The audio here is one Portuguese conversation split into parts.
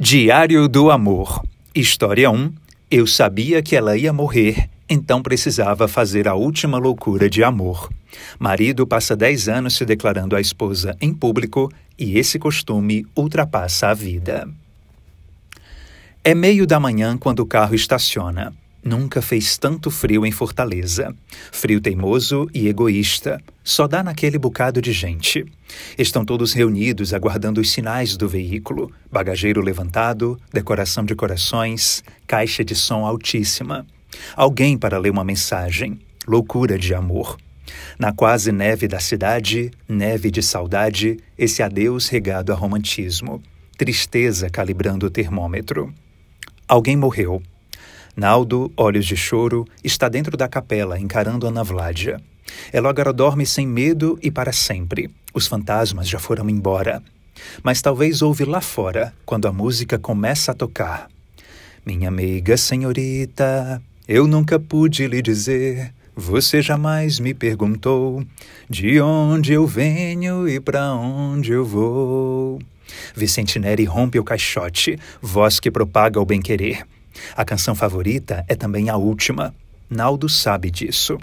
Diário do Amor. História 1. Eu sabia que ela ia morrer, então precisava fazer a última loucura de amor. Marido passa 10 anos se declarando à esposa em público e esse costume ultrapassa a vida. É meio da manhã quando o carro estaciona. Nunca fez tanto frio em Fortaleza. Frio teimoso e egoísta. Só dá naquele bocado de gente. Estão todos reunidos aguardando os sinais do veículo: bagageiro levantado, decoração de corações, caixa de som altíssima. Alguém para ler uma mensagem. Loucura de amor. Na quase neve da cidade, neve de saudade, esse adeus regado a romantismo. Tristeza calibrando o termômetro. Alguém morreu. Naldo, olhos de choro, está dentro da capela encarando Ana Vládia. Ela agora dorme sem medo e para sempre. Os fantasmas já foram embora. Mas talvez ouve lá fora, quando a música começa a tocar. Minha amiga senhorita, eu nunca pude lhe dizer. Você jamais me perguntou de onde eu venho e para onde eu vou. Vicente Neri rompe o caixote, voz que propaga o bem-querer. A canção favorita é também a última. Naldo sabe disso.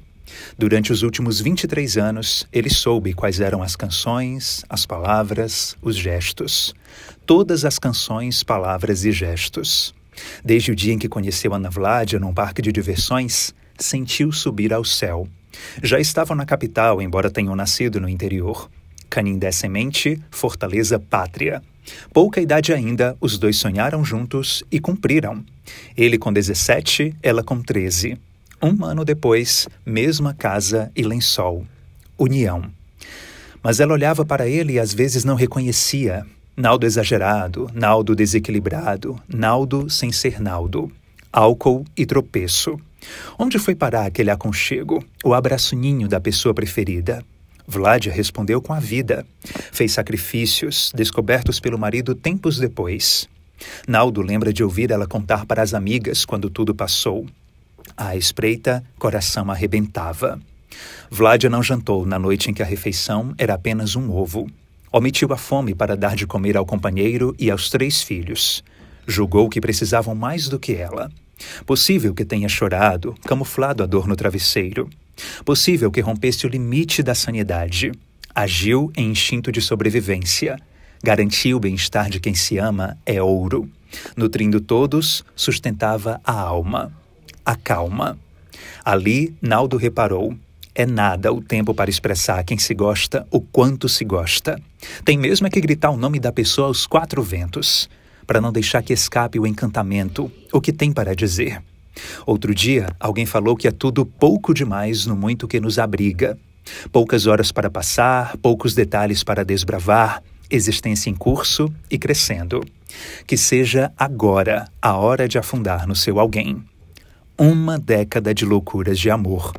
Durante os últimos 23 anos, ele soube quais eram as canções, as palavras, os gestos. Todas as canções, palavras e gestos. Desde o dia em que conheceu Ana Vládia num parque de diversões, sentiu subir ao céu. Já estavam na capital, embora tenham nascido no interior. Canindé Semente, Fortaleza Pátria. Pouca idade ainda, os dois sonharam juntos e cumpriram. Ele com 17, ela com 13. Um ano depois, mesma casa e lençol. União. Mas ela olhava para ele e às vezes não reconhecia. Naldo exagerado, Naldo desequilibrado, Naldo sem ser Naldo. Álcool e tropeço. Onde foi parar aquele aconchego, o abraço ninho da pessoa preferida? Vládia respondeu com a vida. Fez sacrifícios, descobertos pelo marido tempos depois. Naldo lembra de ouvir ela contar para as amigas quando tudo passou. À espreita, coração arrebentava. Vládia não jantou na noite em que a refeição era apenas um ovo. Omitiu a fome para dar de comer ao companheiro e aos três filhos. Julgou que precisavam mais do que ela. Possível que tenha chorado, camuflado a dor no travesseiro. Possível que rompesse o limite da sanidade. Agiu em instinto de sobrevivência. Garantir o bem-estar de quem se ama é ouro. Nutrindo todos, sustentava a alma. A calma. Ali, Naldo reparou. É nada o tempo para expressar a quem se gosta o quanto se gosta. Tem mesmo é que gritar o nome da pessoa aos quatro ventos, para não deixar que escape o encantamento, o que tem para dizer. Outro dia, alguém falou que é tudo pouco demais no muito que nos abriga. Poucas horas para passar, poucos detalhes para desbravar, existência em curso e crescendo. Que seja agora a hora de afundar no seu alguém. Uma década de loucuras de amor.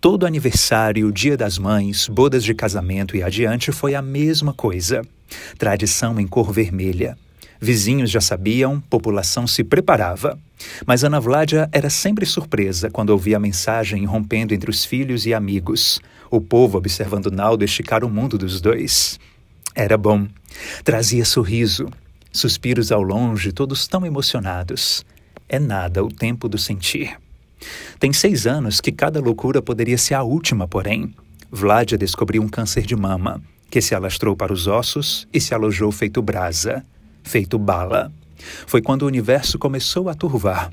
Todo aniversário, dia das mães, bodas de casamento e adiante foi a mesma coisa. Tradição em cor vermelha. Vizinhos já sabiam, população se preparava. Mas Ana Vládia era sempre surpresa quando ouvia a mensagem rompendo entre os filhos e amigos, o povo observando Naldo esticar o mundo dos dois. Era bom. Trazia sorriso, suspiros ao longe, todos tão emocionados. É nada o tempo do sentir. Tem seis anos que cada loucura poderia ser a última, porém. Vládia descobriu um câncer de mama, que se alastrou para os ossos e se alojou feito brasa, feito bala. Foi quando o universo começou a turvar.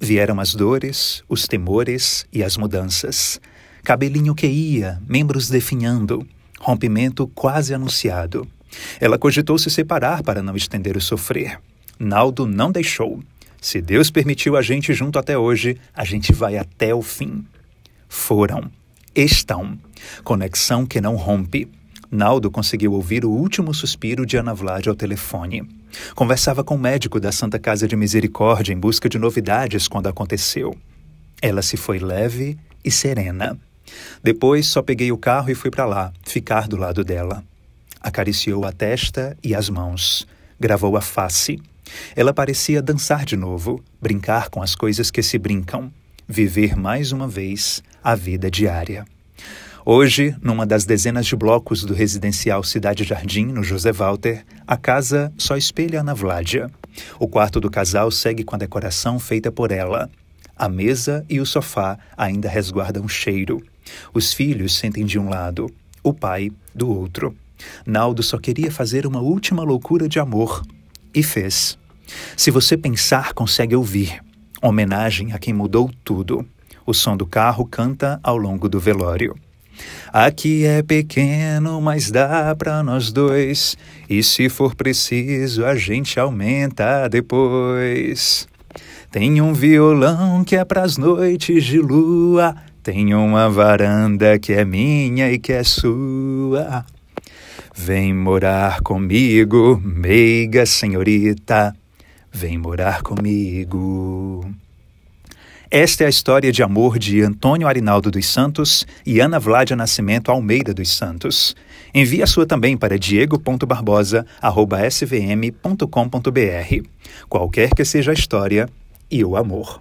Vieram as dores, os temores e as mudanças. Cabelinho que ia, membros definhando, rompimento quase anunciado. Ela cogitou se separar para não estender o sofrer. Naldo não deixou. Se Deus permitiu a gente junto até hoje, a gente vai até o fim. Foram. Estão. Conexão que não rompe. Naldo conseguiu ouvir o último suspiro de Ana Vlad ao telefone. Conversava com o médico da Santa Casa de Misericórdia em busca de novidades quando aconteceu. Ela se foi leve e serena. Depois só peguei o carro e fui para lá, ficar do lado dela. Acariciou a testa e as mãos. Gravou a face. Ela parecia dançar de novo, brincar com as coisas que se brincam, viver mais uma vez a vida diária. Hoje, numa das dezenas de blocos do residencial Cidade Jardim, no José Walter, a casa só espelha Ana Vládia. O quarto do casal segue com a decoração feita por ela. A mesa e o sofá ainda resguardam cheiro. Os filhos sentem de um lado, o pai do outro. Naldo só queria fazer uma última loucura de amor. E fez. Se você pensar, consegue ouvir. Homenagem a quem mudou tudo. O som do carro canta ao longo do velório. Aqui é pequeno, mas dá para nós dois. E se for preciso, a gente aumenta depois. Tem um violão que é pras noites de lua. Tem uma varanda que é minha e que é sua. Vem morar comigo, meiga senhorita. Vem morar comigo. Esta é a história de amor de Antônio Arinaldo dos Santos e Ana Vládia Nascimento Almeida dos Santos. Envie a sua também para diego.barbosa.svm.com.br. Qualquer que seja a história e o amor.